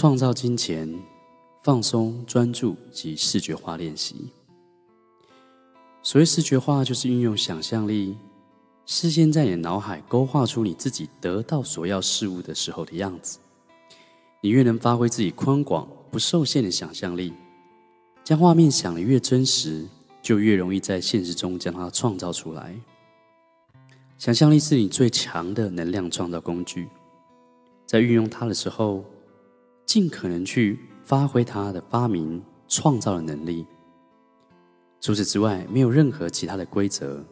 创造金钱、放松、专注及视觉化练习。所谓视觉化，就是运用想象力，事先在你的脑海勾画出你自己得到所要事物的时候的样子。你越能发挥自己宽广、不受限的想象力，将画面想得越真实，就越容易在现实中将它创造出来。想象力是你最强的能量创造工具，在运用它的时候，尽可能去发挥它的发明创造的能力。除此之外，没有任何其他的规则。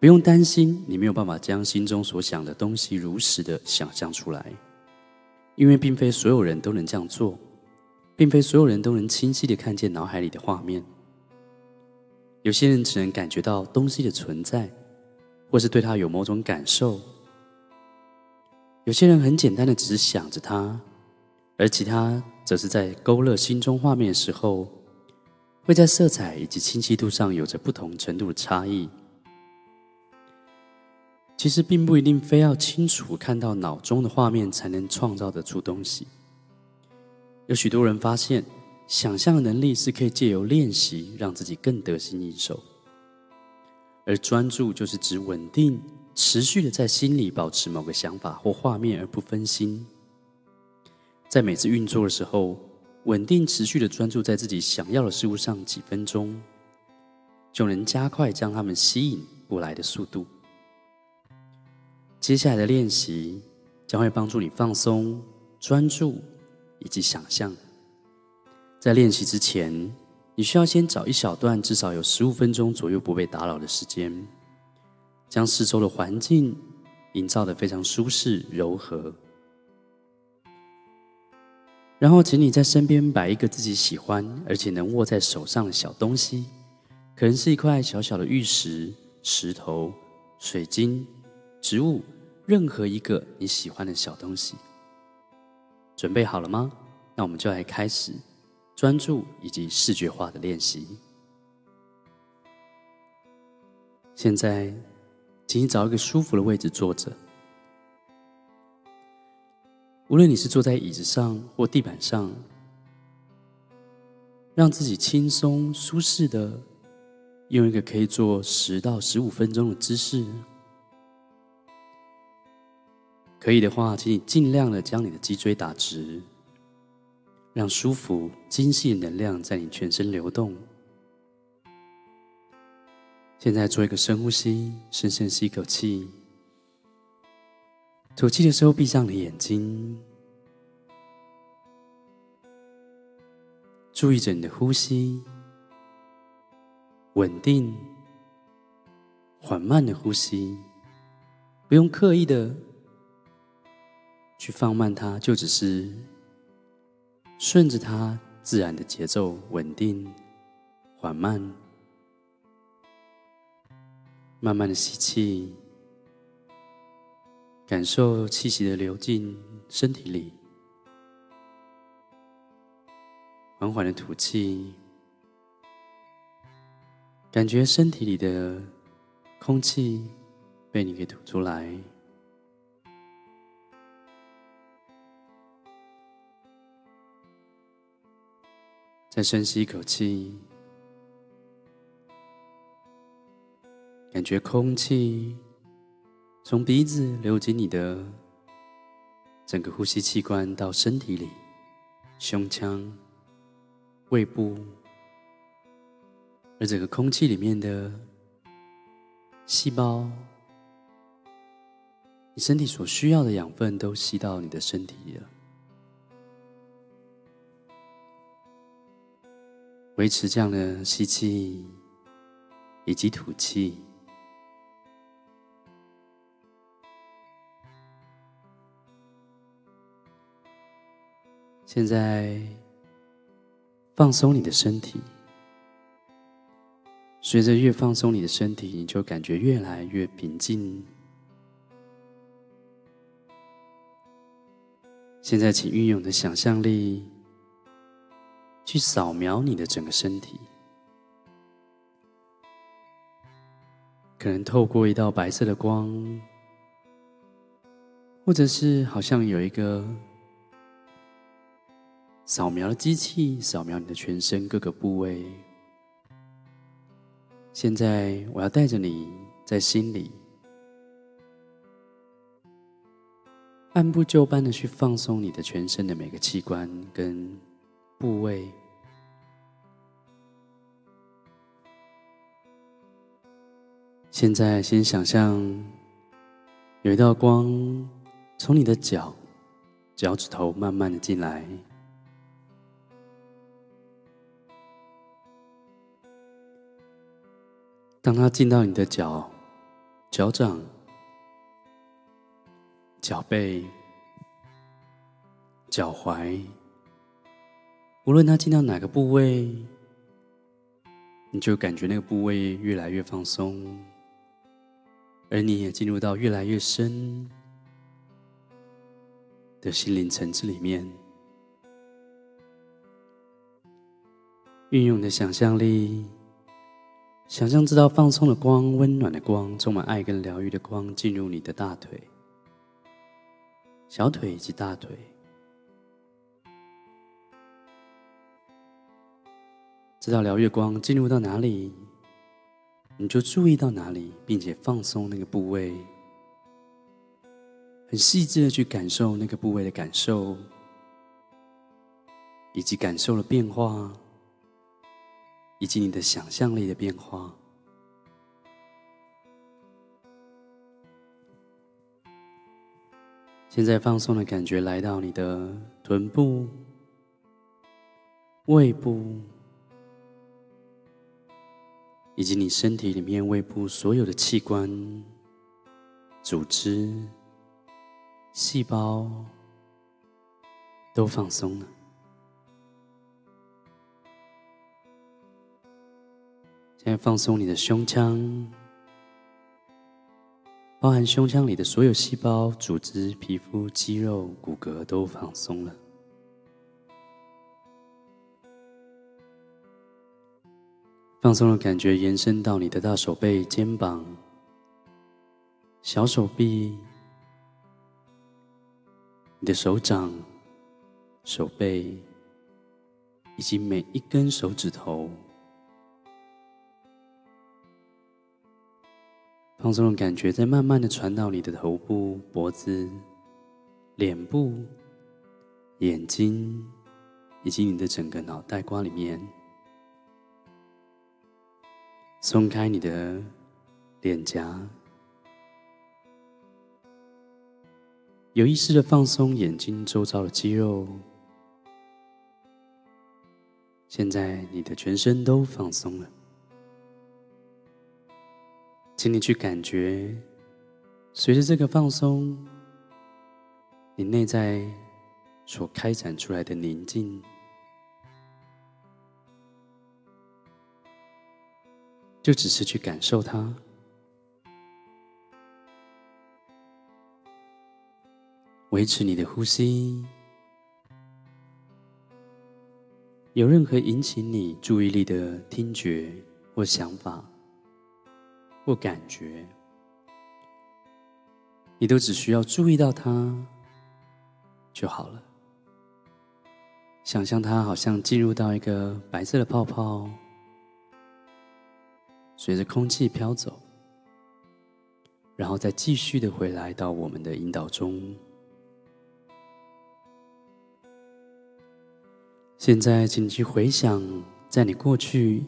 不用担心你没有办法将心中所想的东西如实的想象出来。因为并非所有人都能这样做，并非所有人都能清晰的看见脑海里的画面。有些人只能感觉到东西的存在，或是对它有某种感受。有些人很简单的只是想着它，而其他则是在勾勒心中画面的时候，会在色彩以及清晰度上有着不同程度的差异。其实并不一定非要清楚看到脑中的画面才能创造得出东西。有许多人发现，想象能力是可以借由练习让自己更得心应手。而专注就是指稳定、持续的在心里保持某个想法或画面而不分心。在每次运作的时候，稳定持续的专注在自己想要的事物上几分钟，就能加快将它们吸引过来的速度。接下来的练习将会帮助你放松、专注以及想象。在练习之前，你需要先找一小段至少有十五分钟左右不被打扰的时间，将四周的环境营造得非常舒适、柔和。然后，请你在身边摆一个自己喜欢而且能握在手上的小东西，可能是一块小小的玉石、石头、水晶。植物，任何一个你喜欢的小东西，准备好了吗？那我们就来开始专注以及视觉化的练习。现在，请你找一个舒服的位置坐着。无论你是坐在椅子上或地板上，让自己轻松舒适的用一个可以坐十到十五分钟的姿势。可以的话，请你尽量的将你的脊椎打直，让舒服、精细的能量在你全身流动。现在做一个深呼吸，深深吸一口气，吐气的时候闭上你的眼睛，注意着你的呼吸，稳定、缓慢的呼吸，不用刻意的。去放慢它，就只是顺着它自然的节奏，稳定、缓慢，慢慢的吸气，感受气息的流进身体里，缓缓的吐气，感觉身体里的空气被你给吐出来。再深吸一口气，感觉空气从鼻子流进你的整个呼吸器官到身体里，胸腔、胃部，而整个空气里面的细胞，你身体所需要的养分都吸到你的身体里了。维持这样的吸气以及吐气。现在放松你的身体，随着越放松你的身体，你就感觉越来越平静。现在，请运用你的想象力。去扫描你的整个身体，可能透过一道白色的光，或者是好像有一个扫描的机器扫描你的全身各个部位。现在，我要带着你在心里按部就班的去放松你的全身的每个器官跟部位。现在，先想象有一道光从你的脚、脚趾头慢慢的进来。当它进到你的脚、脚掌、脚背、脚踝，无论它进到哪个部位，你就感觉那个部位越来越放松，而你也进入到越来越深的心灵层次里面，运用你的想象力。想象这道放松的光、温暖的光、充满爱跟疗愈的光进入你的大腿、小腿以及大腿。这道疗愈光进入到哪里，你就注意到哪里，并且放松那个部位，很细致的去感受那个部位的感受，以及感受的变化。以及你的想象力的变化。现在放松的感觉来到你的臀部、胃部，以及你身体里面胃部所有的器官、组织、细胞都放松了。先放松你的胸腔，包含胸腔里的所有细胞、组织、皮肤、肌肉、骨骼都放松了。放松的感觉延伸到你的大手背、肩膀、小手臂、你的手掌、手背，以及每一根手指头。放松的感觉在慢慢的传到你的头部、脖子、脸部、眼睛，以及你的整个脑袋瓜里面。松开你的脸颊，有意识的放松眼睛周遭的肌肉。现在你的全身都放松了。请你去感觉，随着这个放松，你内在所开展出来的宁静，就只是去感受它，维持你的呼吸。有任何引起你注意力的听觉或想法。或感觉，你都只需要注意到它就好了。想象它好像进入到一个白色的泡泡，随着空气飘走，然后再继续的回来到我们的引导中。现在，请去回想，在你过去。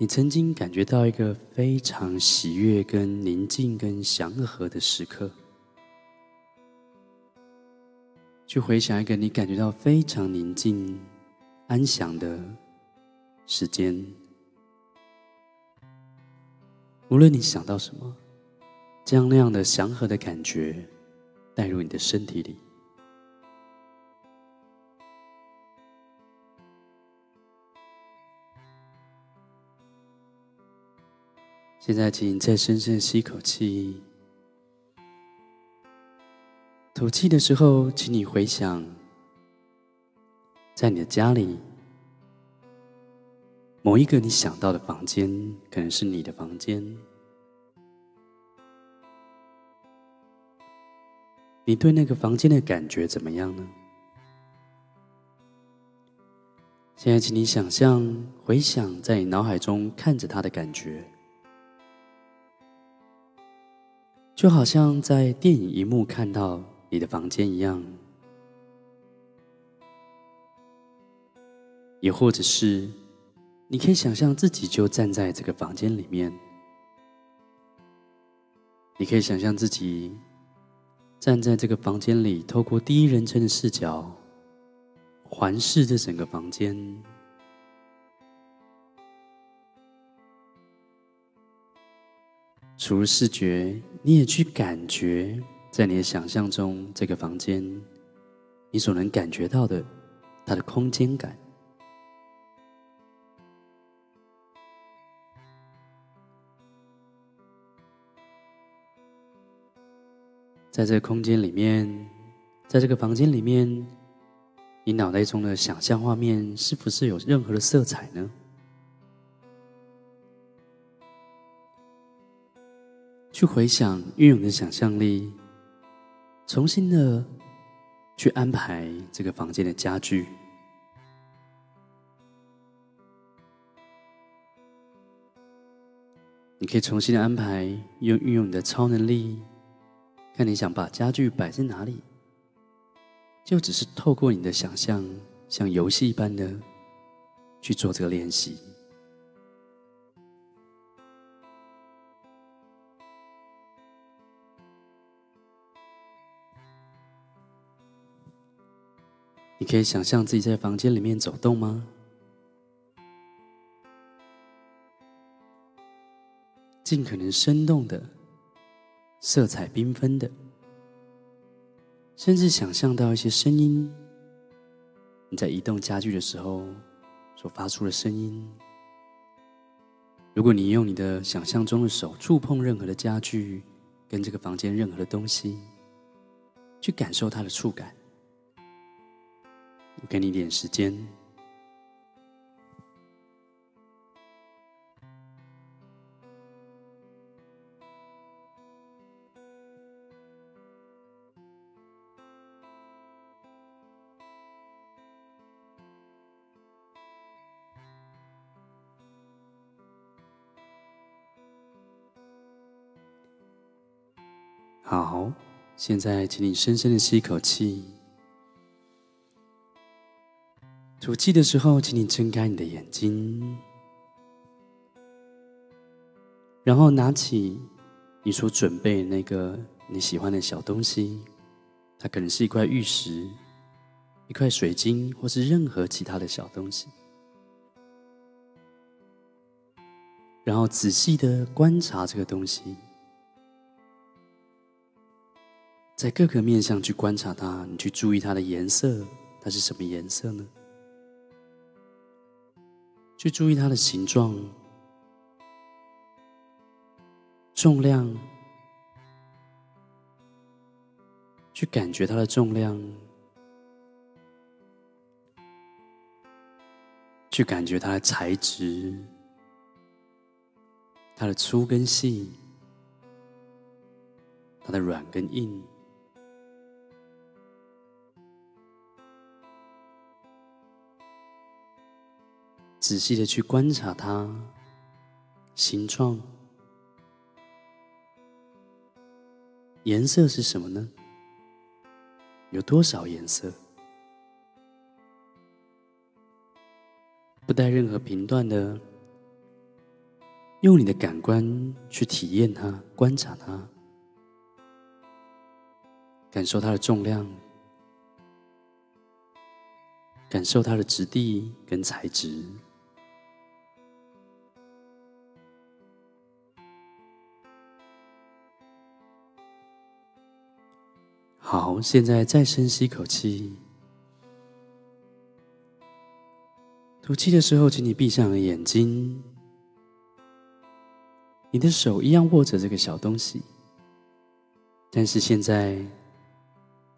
你曾经感觉到一个非常喜悦、跟宁静、跟祥和的时刻，去回想一个你感觉到非常宁静、安详的时间。无论你想到什么，将那样的祥和的感觉带入你的身体里。现在，请你再深深吸一口气，吐气的时候，请你回想，在你的家里，某一个你想到的房间，可能是你的房间，你对那个房间的感觉怎么样呢？现在，请你想象、回想，在你脑海中看着它的感觉，就好像在电影一幕看到你的房间一样。也或者是，你可以想象自己就站在这个房间里面，你可以想象自己站在这个房间里，透过第一人称的视角。环视这整个房间，除了视觉，你也去感觉，在你的想象中，这个房间，你所能感觉到的，它的空间感。在这个空间里面，在这个房间里面。你脑袋中的想象画面是不是有任何的色彩呢？去回想，运用你的想象力，重新的去安排这个房间的家具。你可以重新的安排，用运用你的超能力，看你想把家具摆在哪里。就只是透过你的想象，像游戏一般的去做这个练习。你可以想象自己在房间里面走动吗？尽可能生动的，色彩缤纷的。甚至想象到一些声音，你在移动家具的时候所发出的声音。如果你用你的想象中的手触碰任何的家具，跟这个房间任何的东西，去感受它的触感。我给你一点时间。好，现在请你深深的吸一口气，吐气的时候，请你睁开你的眼睛，然后拿起你所准备那个你喜欢的小东西，它可能是一块玉石、一块水晶，或是任何其他的小东西，然后仔细的观察这个东西。在各个面向去观察它，你去注意它的颜色，它是什么颜色呢？去注意它的形状、重量，去感觉它的重量，去感觉它的材质，它的粗跟细，它的软跟硬。仔细的去观察它，形状、颜色是什么呢？有多少颜色？不带任何评断的，用你的感官去体验它、观察它，感受它的重量，感受它的质地跟材质。好，现在再深吸一口气，吐气的时候，请你闭上了眼睛。你的手一样握着这个小东西，但是现在，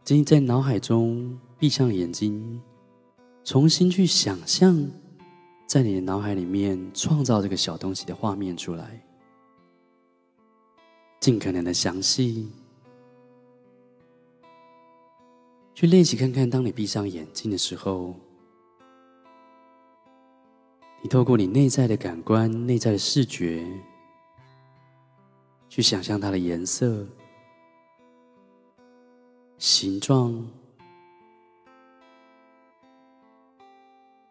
请你在脑海中闭上眼睛，重新去想象，在你的脑海里面创造这个小东西的画面出来，尽可能的详细。去练习看看，当你闭上眼睛的时候，你透过你内在的感官、内在的视觉，去想象它的颜色、形状，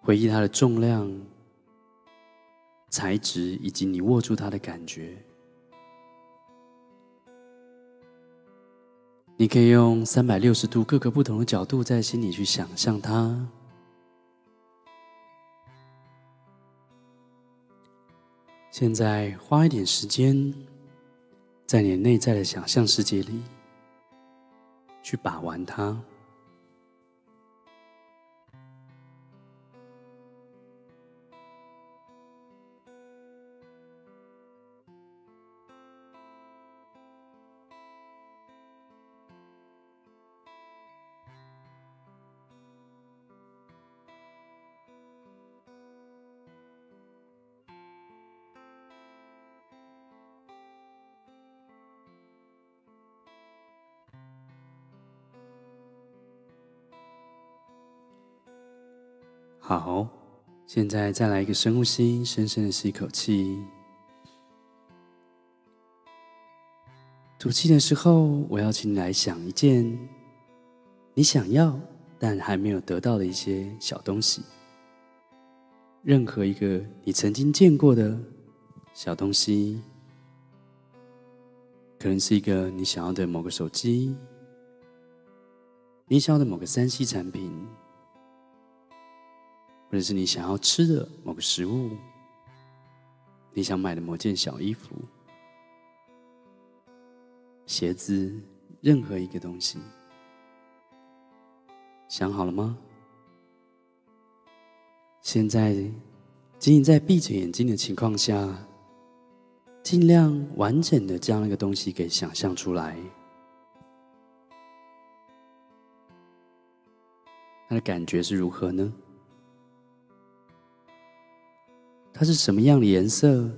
回忆它的重量、材质，以及你握住它的感觉。你可以用三百六十度各个不同的角度，在心里去想象它。现在花一点时间，在你内在的想象世界里，去把玩它。现在再来一个深呼吸，深深的吸一口气。吐气的时候，我要请你来想一件你想要但还没有得到的一些小东西。任何一个你曾经见过的小东西，可能是一个你想要的某个手机，你想要的某个三 C 产品。或者是你想要吃的某个食物，你想买的某件小衣服、鞋子，任何一个东西，想好了吗？现在，仅仅在闭着眼睛的情况下，尽量完整的将那个东西给想象出来，它的感觉是如何呢？它是什么样的颜色？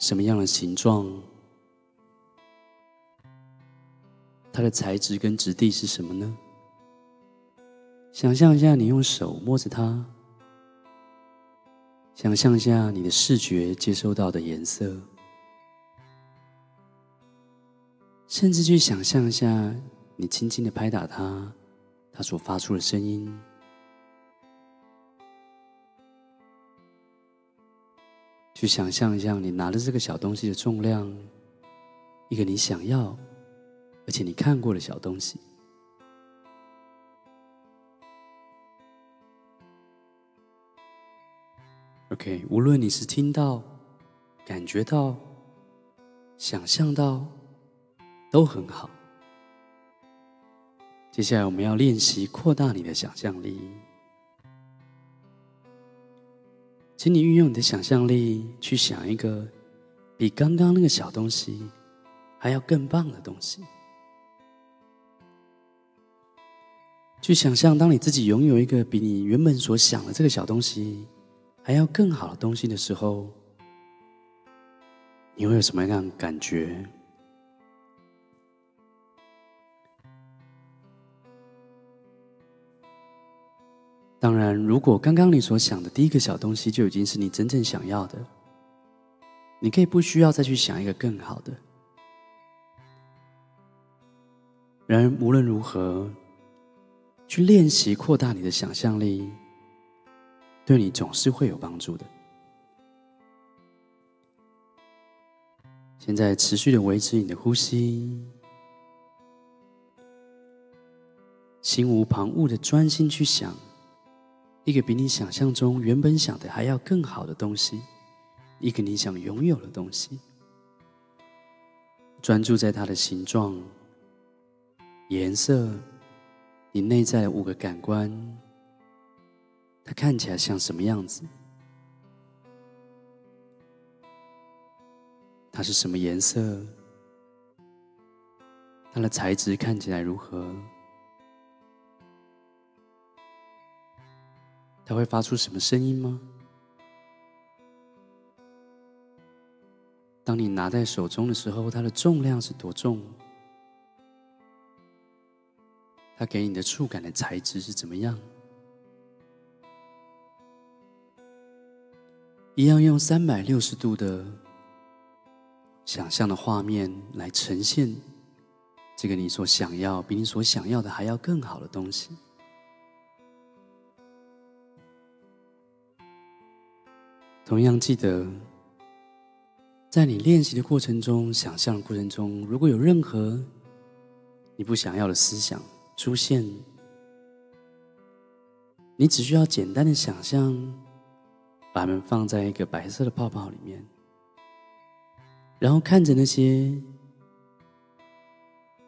什么样的形状？它的材质跟质地是什么呢？想象一下，你用手摸着它，想象一下你的视觉接收到的颜色，甚至去想象一下你轻轻的拍打它，它所发出的声音。去想象一下，你拿着这个小东西的重量，一个你想要，而且你看过的小东西。OK，无论你是听到、感觉到、想象到，都很好。接下来我们要练习扩大你的想象力。请你运用你的想象力去想一个比刚刚那个小东西还要更棒的东西。去想象，当你自己拥有一个比你原本所想的这个小东西还要更好的东西的时候，你会有什么样感觉？当然，如果刚刚你所想的第一个小东西就已经是你真正想要的，你可以不需要再去想一个更好的。然而，无论如何，去练习扩大你的想象力，对你总是会有帮助的。现在持续的维持你的呼吸，心无旁骛的专心去想。一个比你想象中原本想的还要更好的东西，一个你想拥有的东西，专注在它的形状、颜色，你内在的五个感官，它看起来像什么样子？它是什么颜色？它的材质看起来如何？它会发出什么声音吗？当你拿在手中的时候它的重量是多重它给你的触感的材质是怎么样一样用三百六十度的想象的画面来呈现这个你所想要比你所想要的还要更好的东西。同样记得，在你练习的过程中、想象的过程中，如果有任何你不想要的思想出现，你只需要简单的想象，把它们放在一个白色的泡泡里面，然后看着那些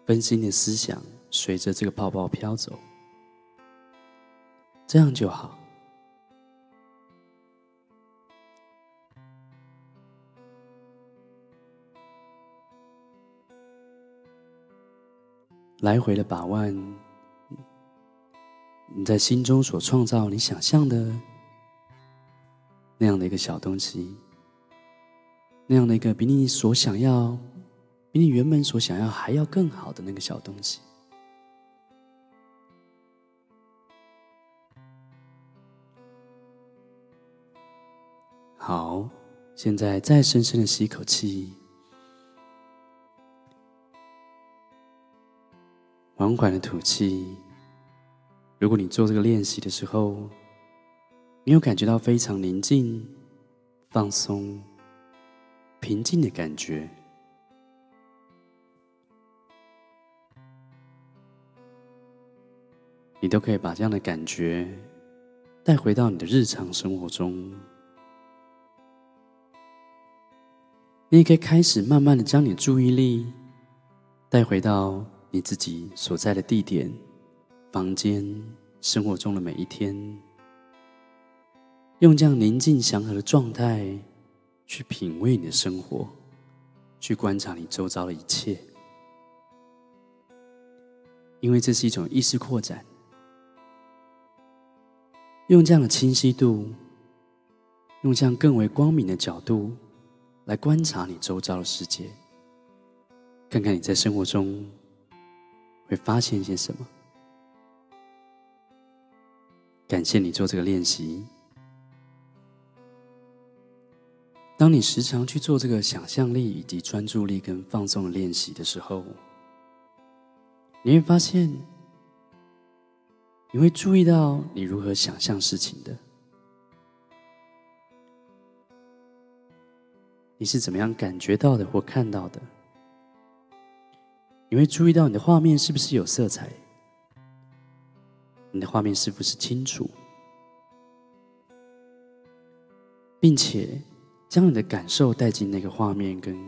分心的思想随着这个泡泡飘走，这样就好。来回的把玩，你在心中所创造你想象的那样的一个小东西，那样的一个比你所想要、比你原本所想要还要更好的那个小东西。好，现在再深深的吸一口气。缓缓的吐气。如果你做这个练习的时候，你有感觉到非常宁静、放松、平静的感觉，你都可以把这样的感觉带回到你的日常生活中。你也可以开始慢慢的将你的注意力带回到。你自己所在的地点、房间、生活中的每一天，用这样宁静祥和的状态去品味你的生活，去观察你周遭的一切，因为这是一种意识扩展。用这样的清晰度，用这样更为光明的角度来观察你周遭的世界，看看你在生活中。会发现一些什么？感谢你做这个练习。当你时常去做这个想象力以及专注力跟放松的练习的时候，你会发现，你会注意到你如何想象事情的，你是怎么样感觉到的或看到的。你会注意到你的画面是不是有色彩？你的画面是不是清楚？并且将你的感受带进那个画面跟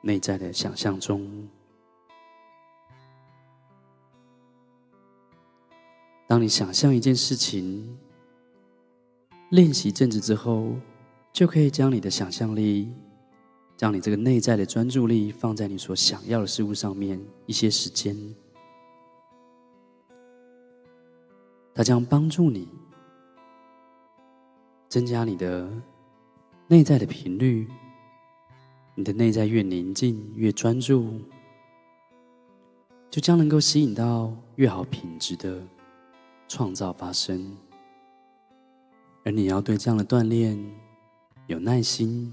内在的想象中。当你想象一件事情，练习阵子之后，就可以将你的想象力。将你这个内在的专注力放在你所想要的事物上面一些时间，它将帮助你增加你的内在的频率。你的内在越宁静、越专注，就将能够吸引到越好品质的创造发生。而你要对这样的锻炼有耐心。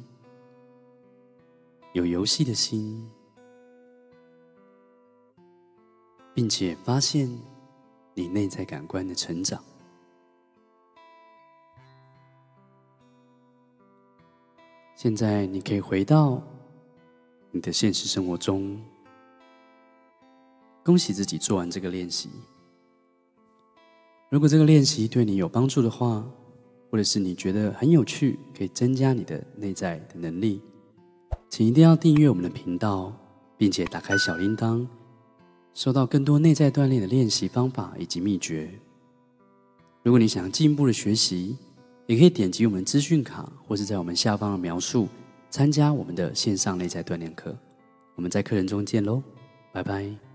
有游戏的心，并且发现你内在感官的成长。现在你可以回到你的现实生活中，恭喜自己做完这个练习。如果这个练习对你有帮助的话，或者是你觉得很有趣，可以增加你的内在的能力。请一定要订阅我们的频道，并且打开小铃铛，收到更多内在锻炼的练习方法以及秘诀。如果你想要进一步的学习，也可以点击我们资讯卡，或是在我们下方的描述参加我们的线上内在锻炼课。我们在课程中见喽，拜拜。